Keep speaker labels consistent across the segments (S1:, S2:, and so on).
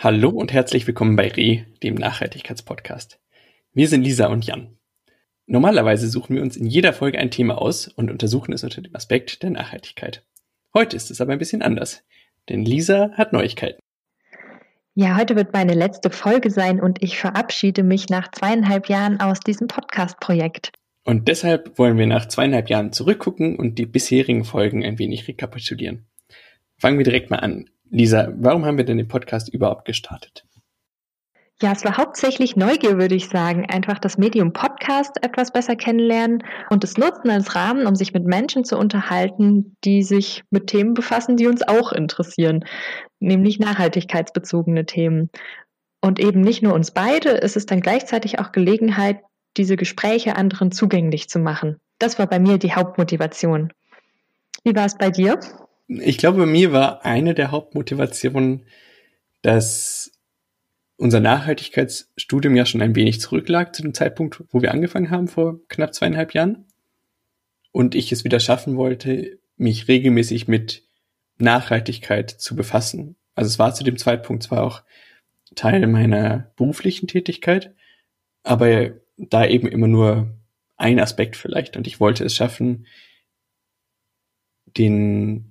S1: Hallo und herzlich willkommen bei Re, dem Nachhaltigkeitspodcast. Wir sind Lisa und Jan. Normalerweise suchen wir uns in jeder Folge ein Thema aus und untersuchen es unter dem Aspekt der Nachhaltigkeit. Heute ist es aber ein bisschen anders, denn Lisa hat Neuigkeiten.
S2: Ja, heute wird meine letzte Folge sein und ich verabschiede mich nach zweieinhalb Jahren aus diesem Podcast-Projekt.
S1: Und deshalb wollen wir nach zweieinhalb Jahren zurückgucken und die bisherigen Folgen ein wenig rekapitulieren. Fangen wir direkt mal an. Lisa, warum haben wir denn den Podcast überhaupt gestartet?
S2: Ja, es war hauptsächlich Neugier, würde ich sagen. Einfach das Medium Podcast etwas besser kennenlernen und es nutzen als Rahmen, um sich mit Menschen zu unterhalten, die sich mit Themen befassen, die uns auch interessieren, nämlich nachhaltigkeitsbezogene Themen. Und eben nicht nur uns beide, es ist dann gleichzeitig auch Gelegenheit, diese Gespräche anderen zugänglich zu machen. Das war bei mir die Hauptmotivation. Wie war es bei dir?
S1: Ich glaube, mir war eine der Hauptmotivationen, dass unser Nachhaltigkeitsstudium ja schon ein wenig zurücklag zu dem Zeitpunkt, wo wir angefangen haben, vor knapp zweieinhalb Jahren. Und ich es wieder schaffen wollte, mich regelmäßig mit Nachhaltigkeit zu befassen. Also es war zu dem Zeitpunkt zwar auch Teil meiner beruflichen Tätigkeit, aber da eben immer nur ein Aspekt vielleicht. Und ich wollte es schaffen, den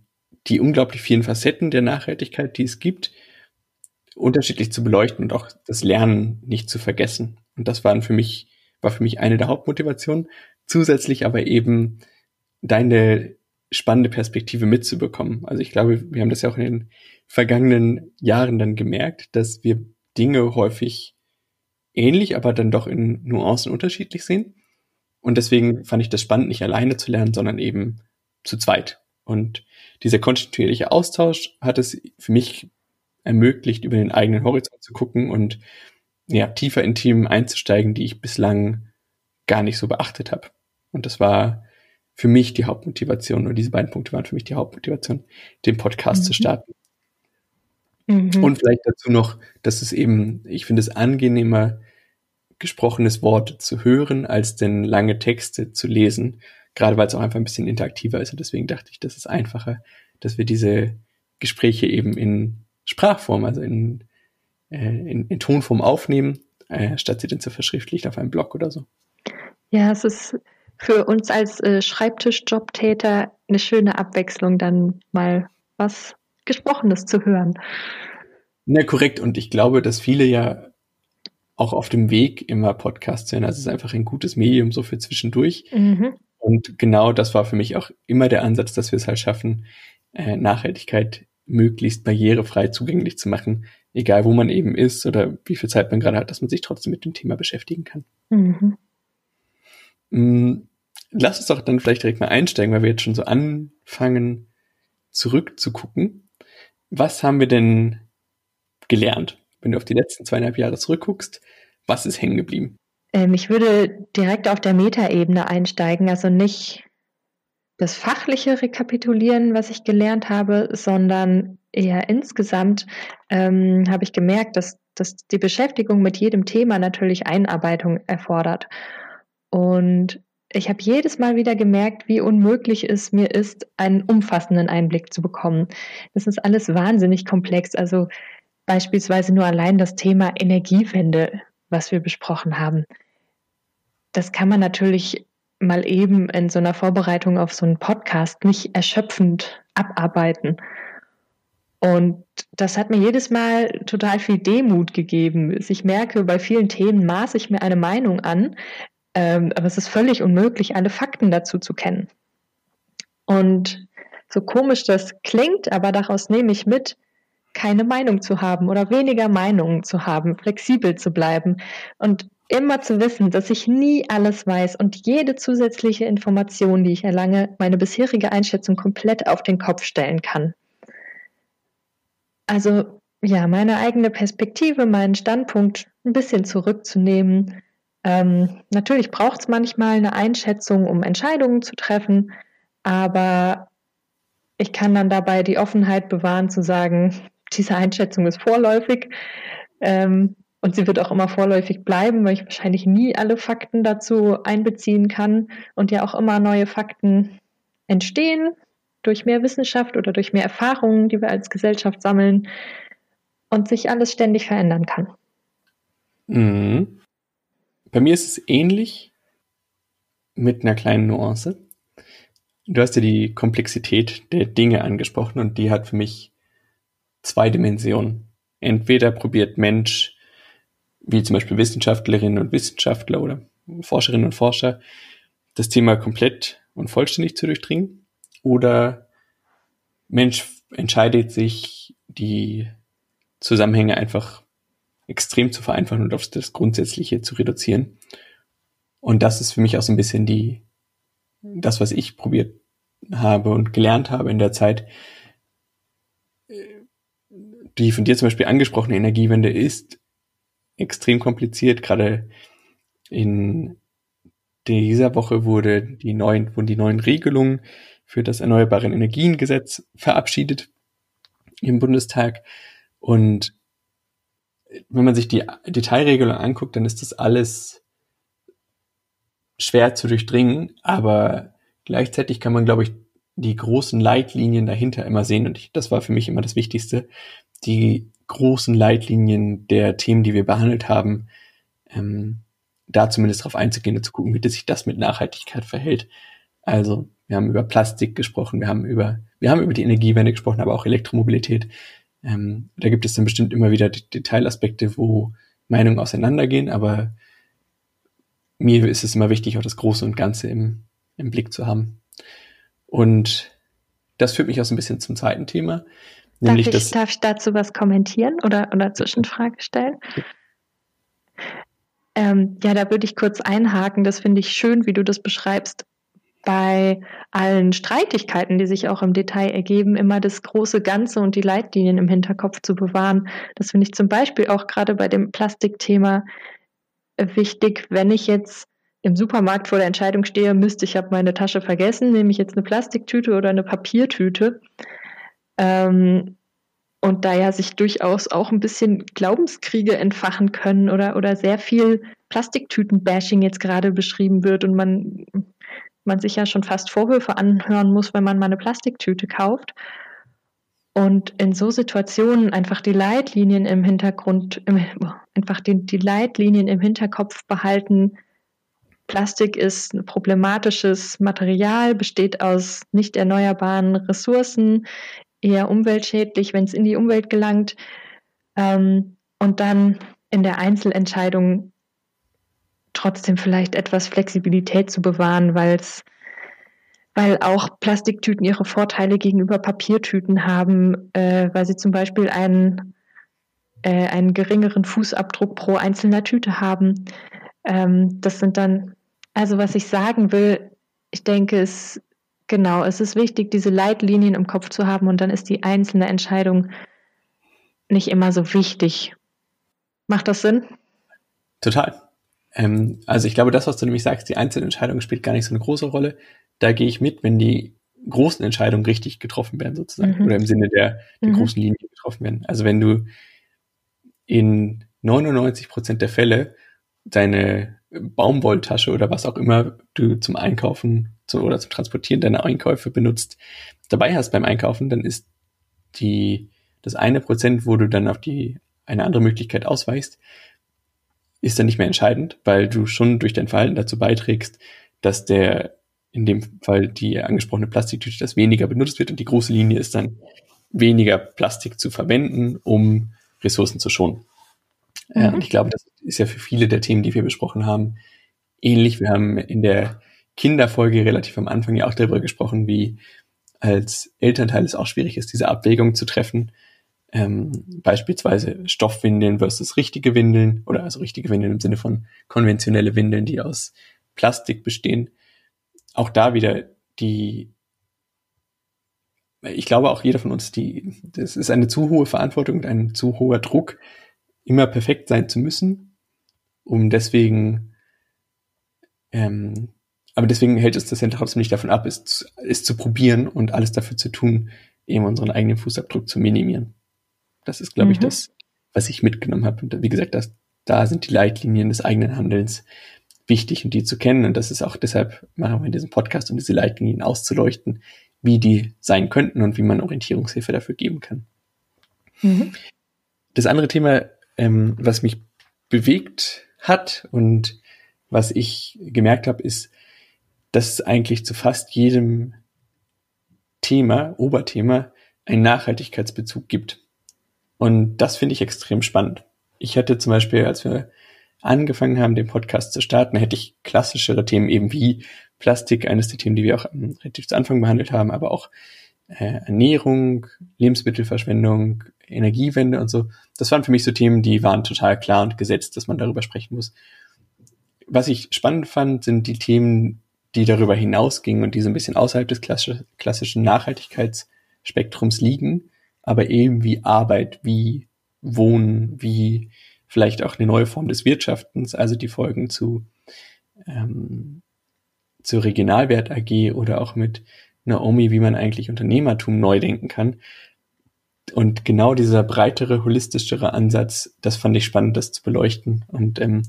S1: die unglaublich vielen Facetten der Nachhaltigkeit, die es gibt, unterschiedlich zu beleuchten und auch das Lernen nicht zu vergessen. Und das waren für mich, war für mich eine der Hauptmotivationen. Zusätzlich aber eben deine spannende Perspektive mitzubekommen. Also ich glaube, wir haben das ja auch in den vergangenen Jahren dann gemerkt, dass wir Dinge häufig ähnlich, aber dann doch in Nuancen unterschiedlich sehen. Und deswegen fand ich das spannend, nicht alleine zu lernen, sondern eben zu zweit. Und dieser kontinuierliche Austausch hat es für mich ermöglicht, über den eigenen Horizont zu gucken und ja, tiefer in Themen einzusteigen, die ich bislang gar nicht so beachtet habe. Und das war für mich die Hauptmotivation, oder diese beiden Punkte waren für mich die Hauptmotivation, den Podcast mhm. zu starten. Mhm. Und vielleicht dazu noch, dass es eben, ich finde es angenehmer, gesprochenes Wort zu hören, als denn lange Texte zu lesen. Gerade weil es auch einfach ein bisschen interaktiver ist. Und deswegen dachte ich, das ist einfacher, dass wir diese Gespräche eben in Sprachform, also in, äh, in, in Tonform aufnehmen, äh, statt sie dann zu verschriftlichen auf einem Blog oder so.
S2: Ja, es ist für uns als äh, Schreibtischjobtäter eine schöne Abwechslung, dann mal was Gesprochenes zu hören.
S1: Na, korrekt. Und ich glaube, dass viele ja auch auf dem Weg immer Podcasts hören. Also es ist einfach ein gutes Medium so für zwischendurch. Mhm. Und genau das war für mich auch immer der Ansatz, dass wir es halt schaffen, äh, Nachhaltigkeit möglichst barrierefrei zugänglich zu machen, egal wo man eben ist oder wie viel Zeit man gerade hat, dass man sich trotzdem mit dem Thema beschäftigen kann. Mhm. Mm, lass uns doch dann vielleicht direkt mal einsteigen, weil wir jetzt schon so anfangen, zurückzugucken. Was haben wir denn gelernt? Wenn du auf die letzten zweieinhalb Jahre zurückguckst, was ist hängen geblieben?
S2: Ähm, ich würde direkt auf der Metaebene einsteigen, also nicht das fachliche rekapitulieren, was ich gelernt habe, sondern eher insgesamt ähm, habe ich gemerkt, dass, dass die Beschäftigung mit jedem Thema natürlich Einarbeitung erfordert. Und ich habe jedes Mal wieder gemerkt, wie unmöglich es mir ist, einen umfassenden Einblick zu bekommen. Das ist alles wahnsinnig komplex. Also beispielsweise nur allein das Thema Energiewende, was wir besprochen haben. Das kann man natürlich mal eben in so einer Vorbereitung auf so einen Podcast nicht erschöpfend abarbeiten. Und das hat mir jedes Mal total viel Demut gegeben. Ich merke, bei vielen Themen maße ich mir eine Meinung an, ähm, aber es ist völlig unmöglich, alle Fakten dazu zu kennen. Und so komisch das klingt, aber daraus nehme ich mit, keine Meinung zu haben oder weniger Meinungen zu haben, flexibel zu bleiben und immer zu wissen, dass ich nie alles weiß und jede zusätzliche Information, die ich erlange, meine bisherige Einschätzung komplett auf den Kopf stellen kann. Also ja, meine eigene Perspektive, meinen Standpunkt ein bisschen zurückzunehmen. Ähm, natürlich braucht es manchmal eine Einschätzung, um Entscheidungen zu treffen, aber ich kann dann dabei die Offenheit bewahren zu sagen, diese Einschätzung ist vorläufig. Ähm, und sie wird auch immer vorläufig bleiben, weil ich wahrscheinlich nie alle Fakten dazu einbeziehen kann und ja auch immer neue Fakten entstehen durch mehr Wissenschaft oder durch mehr Erfahrungen, die wir als Gesellschaft sammeln. und sich alles ständig verändern kann.
S1: Mhm. Bei mir ist es ähnlich mit einer kleinen Nuance. Du hast ja die Komplexität der Dinge angesprochen und die hat für mich zwei Dimensionen. Entweder probiert Mensch, wie zum Beispiel Wissenschaftlerinnen und Wissenschaftler oder Forscherinnen und Forscher, das Thema komplett und vollständig zu durchdringen, oder Mensch entscheidet sich, die Zusammenhänge einfach extrem zu vereinfachen und auf das Grundsätzliche zu reduzieren. Und das ist für mich auch so ein bisschen die, das, was ich probiert habe und gelernt habe in der Zeit. Die von dir zum Beispiel angesprochene Energiewende ist extrem kompliziert. Gerade in dieser Woche wurde die neuen, wurden die neuen Regelungen für das Erneuerbare Energiengesetz verabschiedet im Bundestag. Und wenn man sich die Detailregelung anguckt, dann ist das alles schwer zu durchdringen, aber gleichzeitig kann man, glaube ich, die großen Leitlinien dahinter immer sehen. Und ich, das war für mich immer das Wichtigste. Die großen Leitlinien der Themen, die wir behandelt haben, ähm, da zumindest darauf einzugehen und zu gucken, wie sich das mit Nachhaltigkeit verhält. Also, wir haben über Plastik gesprochen, wir haben über, wir haben über die Energiewende gesprochen, aber auch Elektromobilität. Ähm, da gibt es dann bestimmt immer wieder Detailaspekte, wo Meinungen auseinandergehen, aber mir ist es immer wichtig, auch das Große und Ganze im, im Blick zu haben. Und das führt mich auch so ein bisschen zum zweiten Thema.
S2: Nämlich darf, ich, das, darf ich dazu was kommentieren oder, oder Zwischenfrage stellen? Ähm, ja, da würde ich kurz einhaken. Das finde ich schön, wie du das beschreibst. Bei allen Streitigkeiten, die sich auch im Detail ergeben, immer das große Ganze und die Leitlinien im Hinterkopf zu bewahren. Das finde ich zum Beispiel auch gerade bei dem Plastikthema wichtig, wenn ich jetzt im Supermarkt vor der Entscheidung stehe, müsste ich habe meine Tasche vergessen, nehme ich jetzt eine Plastiktüte oder eine Papiertüte. Ähm, und da ja sich durchaus auch ein bisschen Glaubenskriege entfachen können oder, oder sehr viel Plastiktüten-Bashing jetzt gerade beschrieben wird und man, man sich ja schon fast Vorwürfe anhören muss, wenn man mal eine Plastiktüte kauft. Und in so Situationen einfach die Leitlinien im Hintergrund, einfach die, die Leitlinien im Hinterkopf behalten. Plastik ist ein problematisches Material, besteht aus nicht erneuerbaren Ressourcen, eher umweltschädlich, wenn es in die Umwelt gelangt. Ähm, und dann in der Einzelentscheidung trotzdem vielleicht etwas Flexibilität zu bewahren, weil es weil auch Plastiktüten ihre Vorteile gegenüber Papiertüten haben, äh, weil sie zum Beispiel einen, äh, einen geringeren Fußabdruck pro einzelner Tüte haben. Ähm, das sind dann, also was ich sagen will, ich denke, es genau, es ist wichtig, diese Leitlinien im Kopf zu haben und dann ist die einzelne Entscheidung nicht immer so wichtig. Macht das Sinn?
S1: Total. Ähm, also ich glaube, das, was du nämlich sagst, die einzelne Entscheidung spielt gar nicht so eine große Rolle da gehe ich mit, wenn die großen Entscheidungen richtig getroffen werden, sozusagen, mhm. oder im Sinne der, der mhm. großen Linie getroffen werden. Also wenn du in 99 Prozent der Fälle deine Baumwolltasche oder was auch immer du zum Einkaufen zu, oder zum Transportieren deiner Einkäufe benutzt, dabei hast beim Einkaufen, dann ist die, das eine Prozent, wo du dann auf die, eine andere Möglichkeit ausweichst, ist dann nicht mehr entscheidend, weil du schon durch dein Verhalten dazu beiträgst, dass der in dem Fall die angesprochene Plastiktüte, dass weniger benutzt wird und die große Linie ist dann weniger Plastik zu verwenden, um Ressourcen zu schonen. Mhm. Ja, und ich glaube, das ist ja für viele der Themen, die wir besprochen haben, ähnlich. Wir haben in der Kinderfolge relativ am Anfang ja auch darüber gesprochen, wie als Elternteil es auch schwierig ist, diese Abwägung zu treffen. Ähm, beispielsweise Stoffwindeln versus richtige Windeln oder also richtige Windeln im Sinne von konventionelle Windeln, die aus Plastik bestehen auch da wieder die, ich glaube auch jeder von uns, die, das ist eine zu hohe Verantwortung und ein zu hoher Druck, immer perfekt sein zu müssen, um deswegen, ähm, aber deswegen hält es das ja trotzdem nicht davon ab, es, es zu probieren und alles dafür zu tun, eben unseren eigenen Fußabdruck zu minimieren. Das ist, glaube mhm. ich, das, was ich mitgenommen habe. Und wie gesagt, das, da sind die Leitlinien des eigenen Handelns wichtig und die zu kennen. Und das ist auch deshalb machen wir in diesem Podcast, um diese Leitlinien auszuleuchten, wie die sein könnten und wie man Orientierungshilfe dafür geben kann. Mhm. das andere Thema, ähm, was mich bewegt hat und was ich gemerkt habe, ist, dass es eigentlich zu fast jedem Thema, Oberthema, einen Nachhaltigkeitsbezug gibt. Und das finde ich extrem spannend. Ich hatte zum Beispiel, als wir angefangen haben, den Podcast zu starten, hätte ich klassischere Themen eben wie Plastik, eines der Themen, die wir auch relativ zu Anfang behandelt haben, aber auch äh, Ernährung, Lebensmittelverschwendung, Energiewende und so. Das waren für mich so Themen, die waren total klar und gesetzt, dass man darüber sprechen muss. Was ich spannend fand, sind die Themen, die darüber hinausgingen und die so ein bisschen außerhalb des klassischen Nachhaltigkeitsspektrums liegen, aber eben wie Arbeit, wie Wohnen, wie vielleicht auch eine neue Form des Wirtschaftens, also die Folgen zu, ähm, zu Regionalwert AG oder auch mit Naomi, wie man eigentlich Unternehmertum neu denken kann. Und genau dieser breitere, holistischere Ansatz, das fand ich spannend, das zu beleuchten. Und ähm,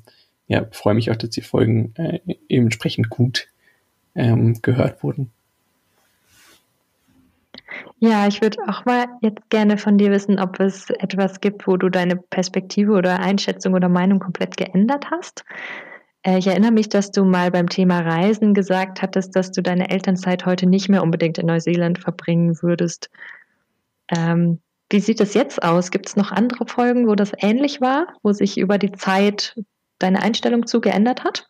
S1: ja, freue mich auch, dass die Folgen äh, entsprechend gut ähm, gehört wurden.
S2: Ja, ich würde auch mal jetzt gerne von dir wissen, ob es etwas gibt, wo du deine Perspektive oder Einschätzung oder Meinung komplett geändert hast. Äh, ich erinnere mich, dass du mal beim Thema Reisen gesagt hattest, dass du deine Elternzeit heute nicht mehr unbedingt in Neuseeland verbringen würdest. Ähm, wie sieht es jetzt aus? Gibt es noch andere Folgen, wo das ähnlich war, wo sich über die Zeit deine Einstellung zu geändert hat?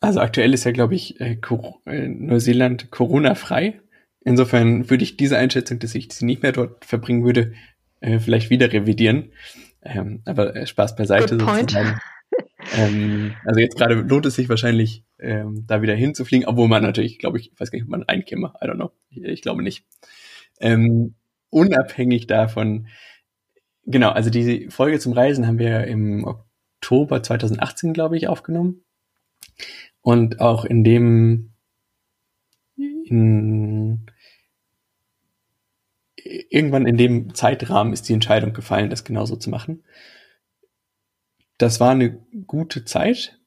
S1: Also aktuell ist ja, glaube ich, äh, äh, Neuseeland Corona-frei. Insofern würde ich diese Einschätzung, dass ich sie nicht mehr dort verbringen würde, äh, vielleicht wieder revidieren. Ähm, aber Spaß beiseite
S2: point.
S1: Ähm, also jetzt gerade lohnt es sich wahrscheinlich, ähm, da wieder hinzufliegen, obwohl man natürlich, glaube ich, ich weiß gar nicht, ob man reinkäme, I don't know. Ich, ich glaube nicht. Ähm, unabhängig davon, genau, also diese Folge zum Reisen haben wir im Oktober 2018, glaube ich, aufgenommen. Und auch in dem in, irgendwann in dem Zeitrahmen ist die Entscheidung gefallen, das genauso zu machen. Das war eine gute Zeit,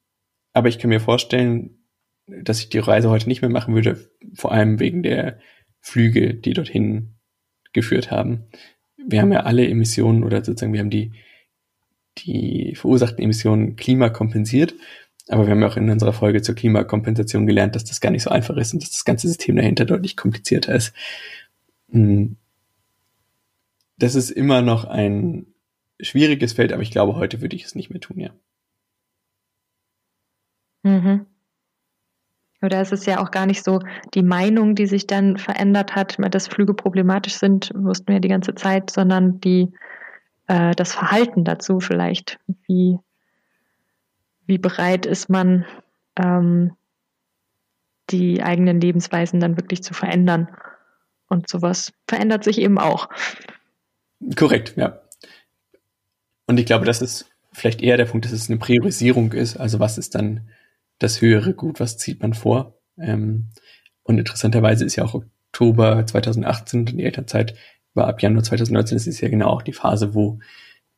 S1: aber ich kann mir vorstellen, dass ich die Reise heute nicht mehr machen würde, vor allem wegen der Flüge, die dorthin geführt haben. Wir haben ja alle Emissionen oder sozusagen wir haben die, die verursachten Emissionen klimakompensiert, aber wir haben ja auch in unserer Folge zur Klimakompensation gelernt, dass das gar nicht so einfach ist und dass das ganze System dahinter deutlich komplizierter ist. Hm. Das ist immer noch ein schwieriges Feld, aber ich glaube, heute würde ich es nicht mehr tun, ja.
S2: Mhm. Oder ist es ja auch gar nicht so die Meinung, die sich dann verändert hat, dass Flüge problematisch sind, wussten wir die ganze Zeit, sondern die, äh, das Verhalten dazu vielleicht. Wie, wie bereit ist man, ähm, die eigenen Lebensweisen dann wirklich zu verändern? Und sowas verändert sich eben auch.
S1: Korrekt, ja. Und ich glaube, das ist vielleicht eher der Punkt, dass es eine Priorisierung ist. Also was ist dann das höhere Gut, was zieht man vor? Ähm, und interessanterweise ist ja auch Oktober 2018 die Elternzeit war ab Januar 2019. Das ist ja genau auch die Phase, wo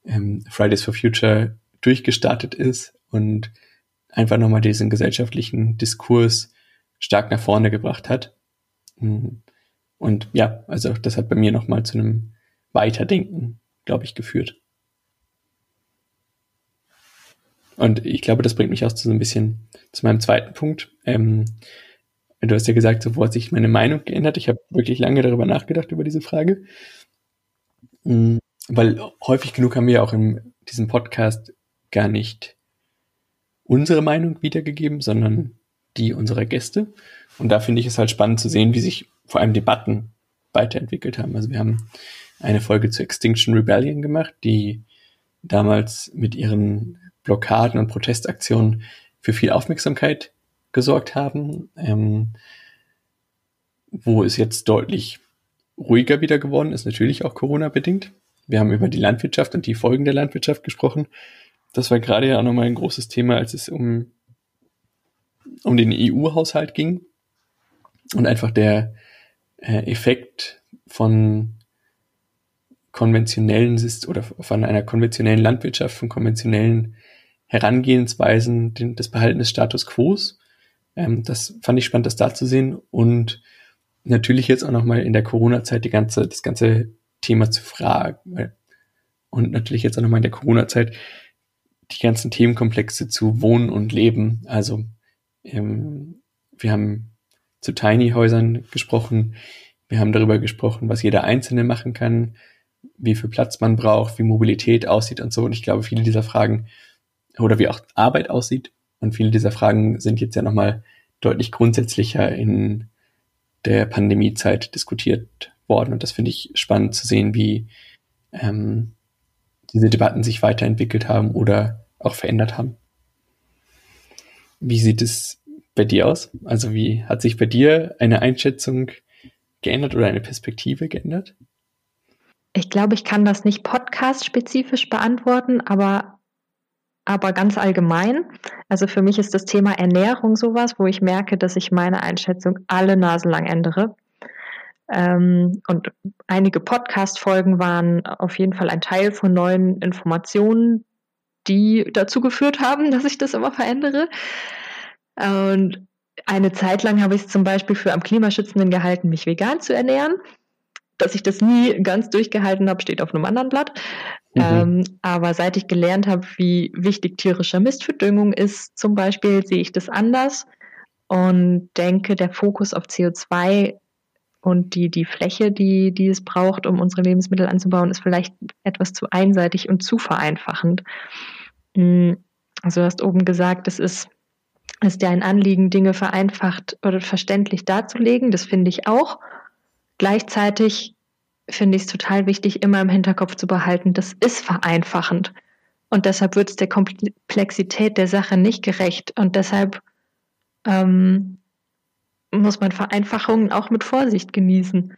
S1: ähm, Fridays for Future durchgestartet ist und einfach nochmal diesen gesellschaftlichen Diskurs stark nach vorne gebracht hat. Mhm. Und ja, also das hat bei mir nochmal zu einem Weiterdenken, glaube ich, geführt. Und ich glaube, das bringt mich auch zu so ein bisschen zu meinem zweiten Punkt. Ähm, du hast ja gesagt, so wo hat sich meine Meinung geändert. Ich habe wirklich lange darüber nachgedacht, über diese Frage. Mhm, weil häufig genug haben wir auch in diesem Podcast gar nicht unsere Meinung wiedergegeben, sondern die unserer Gäste. Und da finde ich es halt spannend zu sehen, wie sich vor allem Debatten weiterentwickelt haben. Also wir haben eine Folge zu Extinction Rebellion gemacht, die damals mit ihren Blockaden und Protestaktionen für viel Aufmerksamkeit gesorgt haben, ähm, wo es jetzt deutlich ruhiger wieder geworden ist, natürlich auch Corona-bedingt. Wir haben über die Landwirtschaft und die Folgen der Landwirtschaft gesprochen. Das war gerade ja auch nochmal ein großes Thema, als es um, um den EU-Haushalt ging und einfach der äh, Effekt von konventionellen oder von einer konventionellen Landwirtschaft, von konventionellen Herangehensweisen den, des Behalten des Status Quo. Ähm, das fand ich spannend, das da zu sehen und natürlich jetzt auch nochmal in der Corona-Zeit die ganze, das ganze Thema zu fragen. Und natürlich jetzt auch nochmal in der Corona-Zeit die ganzen Themenkomplexe zu Wohnen und Leben. Also ähm, wir haben zu Tiny-Häusern gesprochen, wir haben darüber gesprochen, was jeder Einzelne machen kann, wie viel Platz man braucht, wie Mobilität aussieht und so. Und ich glaube, viele dieser Fragen oder wie auch Arbeit aussieht und viele dieser Fragen sind jetzt ja nochmal deutlich grundsätzlicher in der Pandemiezeit diskutiert worden. Und das finde ich spannend zu sehen, wie ähm, diese Debatten sich weiterentwickelt haben oder auch verändert haben. Wie sieht es bei dir aus? Also wie hat sich bei dir eine Einschätzung geändert oder eine Perspektive geändert?
S2: Ich glaube, ich kann das nicht podcast-spezifisch beantworten, aber, aber ganz allgemein. Also für mich ist das Thema Ernährung sowas, wo ich merke, dass ich meine Einschätzung alle Nasen lang ändere. Ähm, und einige Podcast-Folgen waren auf jeden Fall ein Teil von neuen Informationen, die dazu geführt haben, dass ich das immer verändere. Und eine Zeit lang habe ich es zum Beispiel für am klimaschützenden gehalten, mich vegan zu ernähren. Dass ich das nie ganz durchgehalten habe, steht auf einem anderen Blatt. Mhm. Ähm, aber seit ich gelernt habe, wie wichtig tierischer Mist für Düngung ist, zum Beispiel, sehe ich das anders und denke, der Fokus auf CO2 und die, die Fläche, die, die es braucht, um unsere Lebensmittel anzubauen, ist vielleicht etwas zu einseitig und zu vereinfachend. Hm, also du hast oben gesagt, es ist, ist dir ein Anliegen, Dinge vereinfacht oder verständlich darzulegen. Das finde ich auch. Gleichzeitig finde ich es total wichtig, immer im Hinterkopf zu behalten, das ist vereinfachend. Und deshalb wird es der Komplexität der Sache nicht gerecht. Und deshalb ähm, muss man Vereinfachungen auch mit Vorsicht genießen.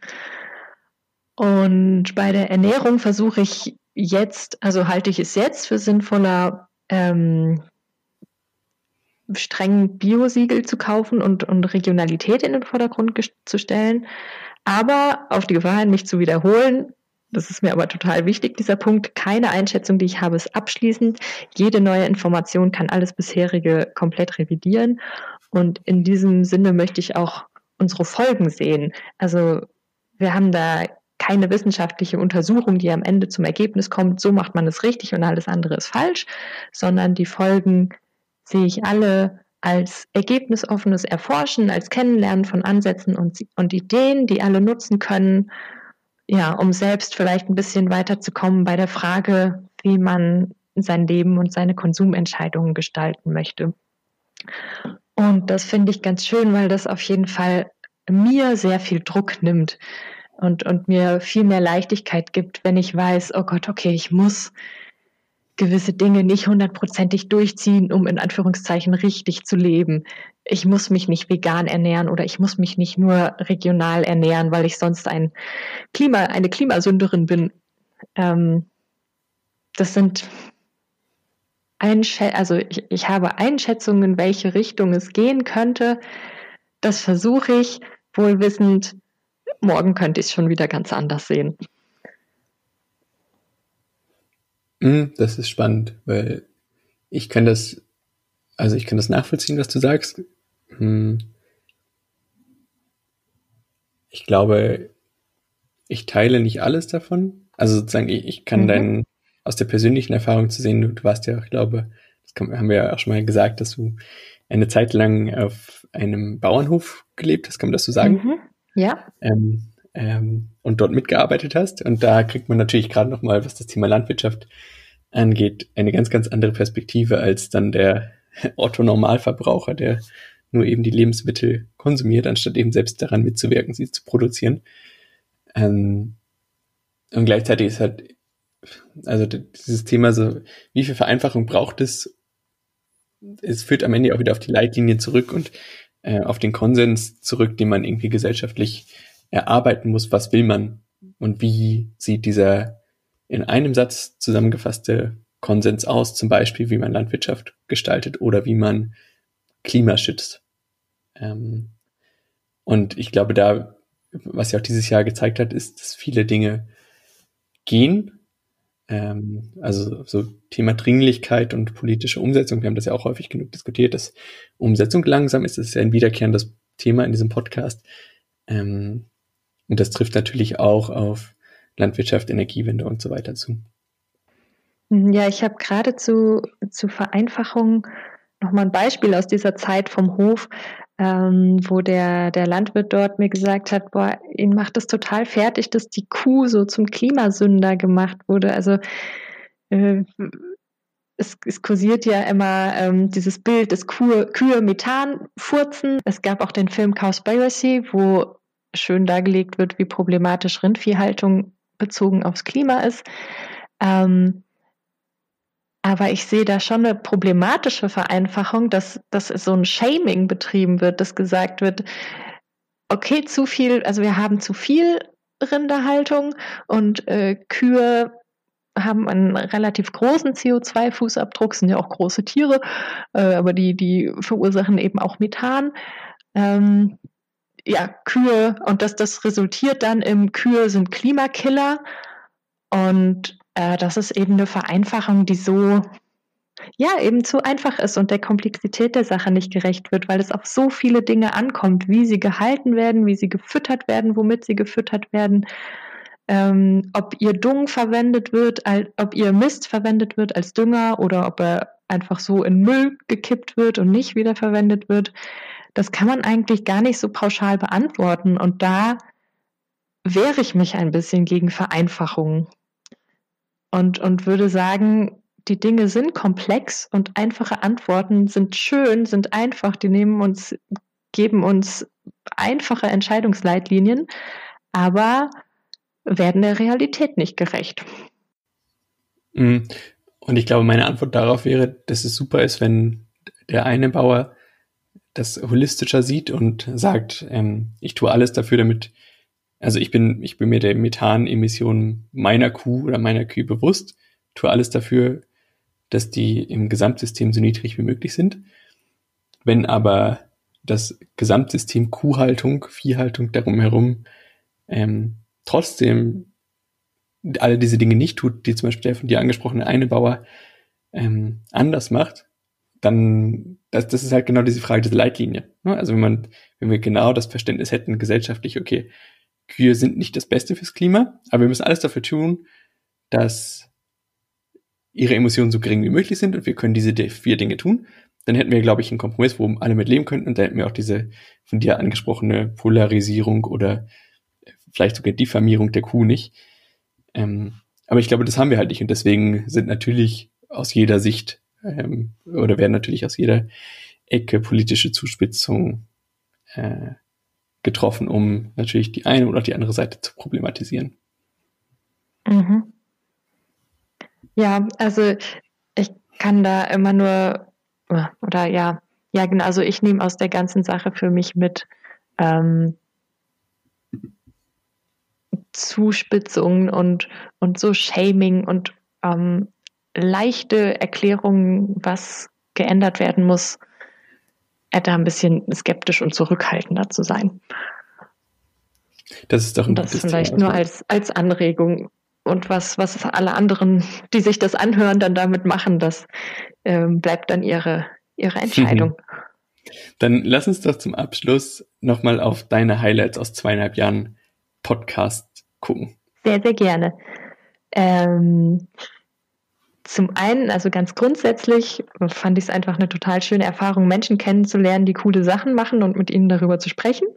S2: Und bei der Ernährung versuche ich jetzt, also halte ich es jetzt für sinnvoller, ähm, streng Biosiegel zu kaufen und, und Regionalität in den Vordergrund zu stellen. Aber auf die Gefahr nicht zu wiederholen, das ist mir aber total wichtig, dieser Punkt. Keine Einschätzung, die ich habe, ist abschließend. Jede neue Information kann alles bisherige komplett revidieren. Und in diesem Sinne möchte ich auch unsere Folgen sehen. Also wir haben da keine wissenschaftliche Untersuchung, die am Ende zum Ergebnis kommt, so macht man es richtig und alles andere ist falsch, sondern die Folgen sehe ich alle als ergebnisoffenes Erforschen, als Kennenlernen von Ansätzen und, und Ideen, die alle nutzen können, ja, um selbst vielleicht ein bisschen weiterzukommen bei der Frage, wie man sein Leben und seine Konsumentscheidungen gestalten möchte. Und das finde ich ganz schön, weil das auf jeden Fall mir sehr viel Druck nimmt und, und mir viel mehr Leichtigkeit gibt, wenn ich weiß, oh Gott, okay, ich muss gewisse Dinge nicht hundertprozentig durchziehen, um in Anführungszeichen richtig zu leben. Ich muss mich nicht vegan ernähren oder ich muss mich nicht nur regional ernähren, weil ich sonst ein Klima, eine Klimasünderin bin. Ähm, das sind Einschä also ich, ich habe Einschätzungen, in welche Richtung es gehen könnte. Das versuche ich, wohl wissend, morgen könnte ich es schon wieder ganz anders sehen.
S1: Das ist spannend, weil ich kann das, also ich kann das nachvollziehen, was du sagst. Hm. Ich glaube, ich teile nicht alles davon. Also sozusagen, ich, ich kann mhm. deinen aus der persönlichen Erfahrung zu sehen, du, du warst ja, ich glaube, das kann, haben wir ja auch schon mal gesagt, dass du eine Zeit lang auf einem Bauernhof gelebt hast, kann man das so sagen? Mhm,
S2: ja.
S1: Ähm, ähm, und dort mitgearbeitet hast. Und da kriegt man natürlich gerade nochmal, was das Thema Landwirtschaft angeht, eine ganz, ganz andere Perspektive als dann der Otto-Normalverbraucher, der nur eben die Lebensmittel konsumiert, anstatt eben selbst daran mitzuwirken, sie zu produzieren. Ähm, und gleichzeitig ist halt also dieses Thema so, wie viel Vereinfachung braucht es? Es führt am Ende auch wieder auf die Leitlinien zurück und äh, auf den Konsens zurück, den man irgendwie gesellschaftlich erarbeiten muss. Was will man und wie sieht dieser in einem Satz zusammengefasste Konsens aus? Zum Beispiel, wie man Landwirtschaft gestaltet oder wie man Klima schützt. Ähm, und ich glaube, da, was ja auch dieses Jahr gezeigt hat, ist, dass viele Dinge gehen, ähm, also so Thema Dringlichkeit und politische Umsetzung, wir haben das ja auch häufig genug diskutiert, dass Umsetzung langsam ist, das ist ja ein wiederkehrendes Thema in diesem Podcast. Ähm, und das trifft natürlich auch auf Landwirtschaft, Energiewende und so weiter zu.
S2: Ja, ich habe gerade zu, zu Vereinfachung nochmal ein Beispiel aus dieser Zeit vom Hof, ähm, wo der, der Landwirt dort mir gesagt hat, boah, ihn macht es total fertig, dass die Kuh so zum Klimasünder gemacht wurde. Also äh, es, es kursiert ja immer ähm, dieses Bild des Kuh, Kühe Methan furzen. Es gab auch den Film Cowspiracy, wo schön dargelegt wird, wie problematisch Rindviehhaltung bezogen aufs Klima ist. Ähm, aber ich sehe da schon eine problematische Vereinfachung, dass, dass so ein Shaming betrieben wird, dass gesagt wird, okay, zu viel, also wir haben zu viel Rinderhaltung und äh, Kühe haben einen relativ großen CO2-Fußabdruck, sind ja auch große Tiere, äh, aber die, die verursachen eben auch Methan. Ähm, ja, Kühe und dass das resultiert dann im Kühe sind Klimakiller und äh, das ist eben eine Vereinfachung, die so ja, eben zu einfach ist und der Komplexität der Sache nicht gerecht wird, weil es auf so viele Dinge ankommt, wie sie gehalten werden, wie sie gefüttert werden, womit sie gefüttert werden, ähm, ob ihr Dung verwendet wird, ob ihr Mist verwendet wird als Dünger oder ob er einfach so in Müll gekippt wird und nicht wieder verwendet wird. Das kann man eigentlich gar nicht so pauschal beantworten und da wehre ich mich ein bisschen gegen Vereinfachungen und, und würde sagen, die Dinge sind komplex und einfache Antworten sind schön, sind einfach, die nehmen uns, geben uns einfache Entscheidungsleitlinien, aber werden der Realität nicht gerecht.
S1: Mhm. Und ich glaube, meine Antwort darauf wäre, dass es super ist, wenn der eine Bauer das holistischer sieht und sagt, ähm, ich tue alles dafür, damit also ich bin, ich bin mir der Methanemission meiner Kuh oder meiner Kühe bewusst, tue alles dafür, dass die im Gesamtsystem so niedrig wie möglich sind. Wenn aber das Gesamtsystem Kuhhaltung, Viehhaltung darum herum ähm, trotzdem alle diese Dinge nicht tut, die zum Beispiel der von dir angesprochene eine Bauer ähm, anders macht, dann, das, das ist halt genau diese Frage diese Leitlinie. Ne? Also wenn man, wenn wir genau das Verständnis hätten, gesellschaftlich, okay, Kühe sind nicht das Beste fürs Klima, aber wir müssen alles dafür tun, dass ihre Emissionen so gering wie möglich sind und wir können diese vier Dinge tun. Dann hätten wir, glaube ich, einen Kompromiss, wo alle mit leben könnten und dann hätten wir auch diese von dir angesprochene Polarisierung oder vielleicht sogar Diffamierung der Kuh nicht. Ähm, aber ich glaube, das haben wir halt nicht und deswegen sind natürlich aus jeder Sicht ähm, oder werden natürlich aus jeder Ecke politische Zuspitzungen äh, getroffen, um natürlich die eine oder die andere Seite zu problematisieren.
S2: Mhm. Ja, also ich kann da immer nur, oder ja, ja, genau, also ich nehme aus der ganzen Sache für mich mit ähm, Zuspitzungen und, und so Shaming und ähm, leichte Erklärungen, was geändert werden muss, da ein bisschen skeptisch und zurückhaltender zu sein.
S1: Das ist doch ein
S2: Das vielleicht Thema. nur als, als Anregung und was, was alle anderen, die sich das anhören, dann damit machen, das ähm, bleibt dann ihre, ihre Entscheidung.
S1: Dann lass uns doch zum Abschluss nochmal auf deine Highlights aus zweieinhalb Jahren Podcast gucken.
S2: Sehr, sehr gerne. Ähm, zum einen, also ganz grundsätzlich fand ich es einfach eine total schöne Erfahrung, Menschen kennenzulernen, die coole Sachen machen und mit ihnen darüber zu sprechen.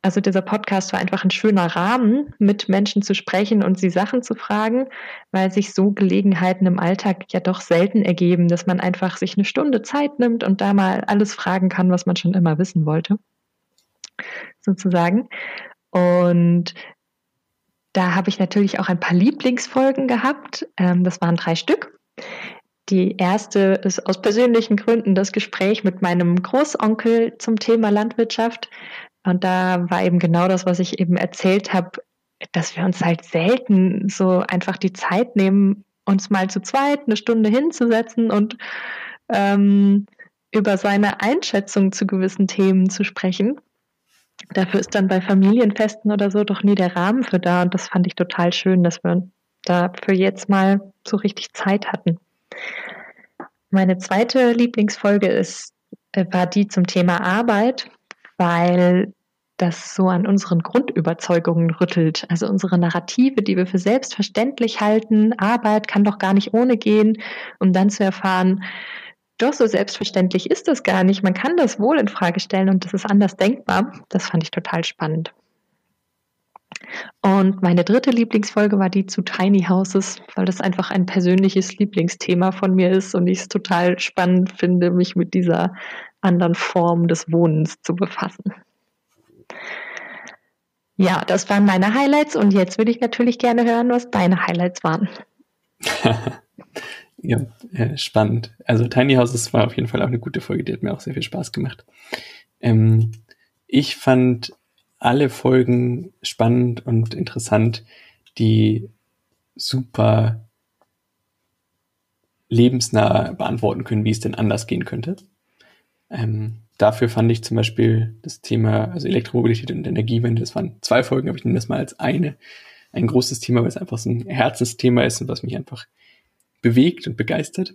S2: Also dieser Podcast war einfach ein schöner Rahmen, mit Menschen zu sprechen und sie Sachen zu fragen, weil sich so Gelegenheiten im Alltag ja doch selten ergeben, dass man einfach sich eine Stunde Zeit nimmt und da mal alles fragen kann, was man schon immer wissen wollte, sozusagen. Und da habe ich natürlich auch ein paar Lieblingsfolgen gehabt. Ähm, das waren drei Stück. Die erste ist aus persönlichen Gründen das Gespräch mit meinem Großonkel zum Thema Landwirtschaft. Und da war eben genau das, was ich eben erzählt habe, dass wir uns halt selten so einfach die Zeit nehmen, uns mal zu zweit eine Stunde hinzusetzen und ähm, über seine Einschätzung zu gewissen Themen zu sprechen. Dafür ist dann bei Familienfesten oder so doch nie der Rahmen für da. Und das fand ich total schön, dass wir dafür jetzt mal so richtig Zeit hatten. Meine zweite Lieblingsfolge ist, äh, war die zum Thema Arbeit, weil das so an unseren Grundüberzeugungen rüttelt. Also unsere Narrative, die wir für selbstverständlich halten, Arbeit kann doch gar nicht ohne gehen, um dann zu erfahren, doch so selbstverständlich ist das gar nicht. Man kann das wohl in Frage stellen und das ist anders denkbar. Das fand ich total spannend. Und meine dritte Lieblingsfolge war die zu Tiny Houses, weil das einfach ein persönliches Lieblingsthema von mir ist und ich es total spannend finde, mich mit dieser anderen Form des Wohnens zu befassen. Ja, das waren meine Highlights und jetzt würde ich natürlich gerne hören, was deine Highlights waren.
S1: ja, äh, spannend. Also Tiny Houses war auf jeden Fall auch eine gute Folge, die hat mir auch sehr viel Spaß gemacht. Ähm, ich fand alle Folgen spannend und interessant, die super lebensnah beantworten können, wie es denn anders gehen könnte. Ähm, dafür fand ich zum Beispiel das Thema, also Elektromobilität und Energiewende, das waren zwei Folgen, aber ich nehme das mal als eine, ein großes Thema, weil es einfach so ein Herzensthema ist und was mich einfach bewegt und begeistert.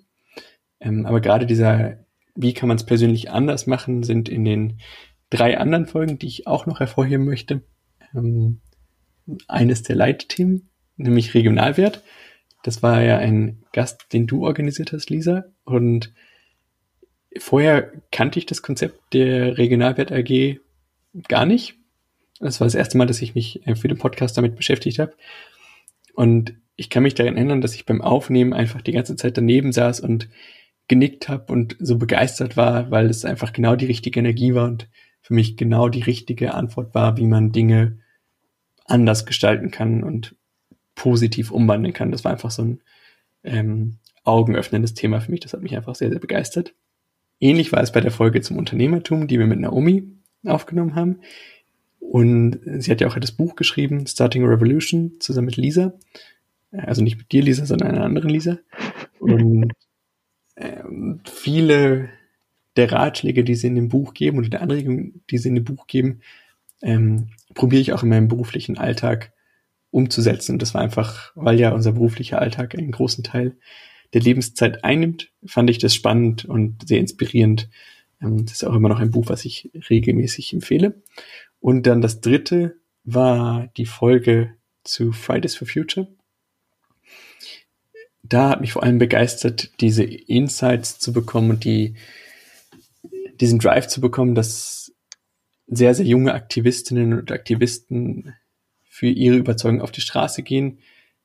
S1: Ähm, aber gerade dieser, wie kann man es persönlich anders machen, sind in den drei anderen Folgen, die ich auch noch hervorheben möchte. Ähm, eines der Leitthemen, nämlich Regionalwert. Das war ja ein Gast, den du organisiert hast, Lisa. Und vorher kannte ich das Konzept der Regionalwert AG gar nicht. Das war das erste Mal, dass ich mich äh, für den Podcast damit beschäftigt habe. Und ich kann mich daran erinnern, dass ich beim Aufnehmen einfach die ganze Zeit daneben saß und genickt habe und so begeistert war, weil es einfach genau die richtige Energie war und für mich genau die richtige Antwort war, wie man Dinge anders gestalten kann und positiv umwandeln kann. Das war einfach so ein ähm, augenöffnendes Thema für mich. Das hat mich einfach sehr, sehr begeistert. Ähnlich war es bei der Folge zum Unternehmertum, die wir mit Naomi aufgenommen haben. Und sie hat ja auch das Buch geschrieben, Starting a Revolution, zusammen mit Lisa. Also nicht mit dir, Lisa, sondern einer anderen Lisa. Und ähm, viele der Ratschläge, die sie in dem Buch geben oder der Anregungen, die sie in dem Buch geben, ähm, probiere ich auch in meinem beruflichen Alltag umzusetzen. Und das war einfach, weil ja unser beruflicher Alltag einen großen Teil der Lebenszeit einnimmt, fand ich das spannend und sehr inspirierend. Ähm, das ist auch immer noch ein Buch, was ich regelmäßig empfehle. Und dann das dritte war die Folge zu Fridays for Future. Da hat mich vor allem begeistert, diese Insights zu bekommen und die diesen Drive zu bekommen, dass sehr, sehr junge Aktivistinnen und Aktivisten für ihre Überzeugung auf die Straße gehen,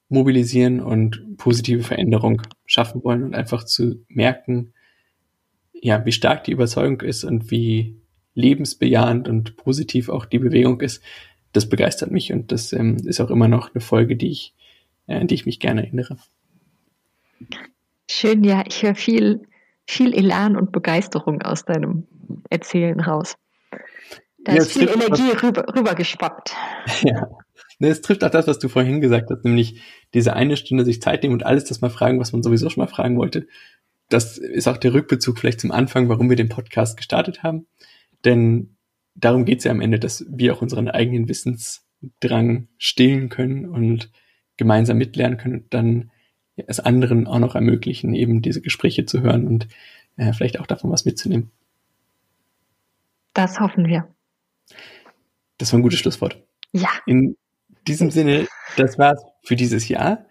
S1: mobilisieren und positive Veränderung schaffen wollen und einfach zu merken, ja, wie stark die Überzeugung ist und wie lebensbejahend und positiv auch die Bewegung ist, das begeistert mich und das ähm, ist auch immer noch eine Folge, die ich, äh, die ich mich gerne erinnere.
S2: Schön, ja, ich höre viel viel Elan und Begeisterung aus deinem Erzählen raus. Da ja, ist viel Energie rüber, rübergeschwappt.
S1: Ja. Ne, es trifft auch das, was du vorhin gesagt hast, nämlich diese eine Stunde sich Zeit nehmen und alles das mal fragen, was man sowieso schon mal fragen wollte. Das ist auch der Rückbezug vielleicht zum Anfang, warum wir den Podcast gestartet haben. Denn darum geht es ja am Ende, dass wir auch unseren eigenen Wissensdrang stillen können und gemeinsam mitlernen können und dann es anderen auch noch ermöglichen, eben diese Gespräche zu hören und äh, vielleicht auch davon was mitzunehmen.
S2: Das hoffen wir.
S1: Das war ein gutes Schlusswort.
S2: Ja.
S1: In diesem Sinne, das war's für dieses Jahr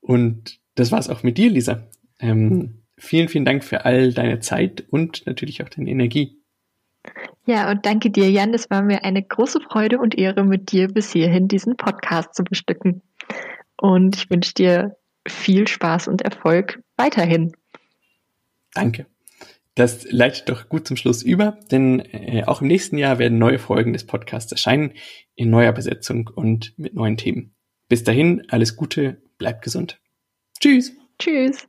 S1: und das war's auch mit dir, Lisa. Ähm, vielen, vielen Dank für all deine Zeit und natürlich auch deine Energie.
S2: Ja, und danke dir, Jan. Es war mir eine große Freude und Ehre, mit dir bis hierhin diesen Podcast zu bestücken. Und ich wünsche dir viel Spaß und Erfolg weiterhin.
S1: Danke. Das leitet doch gut zum Schluss über, denn äh, auch im nächsten Jahr werden neue Folgen des Podcasts erscheinen, in neuer Besetzung und mit neuen Themen. Bis dahin, alles Gute, bleibt gesund. Tschüss.
S2: Tschüss.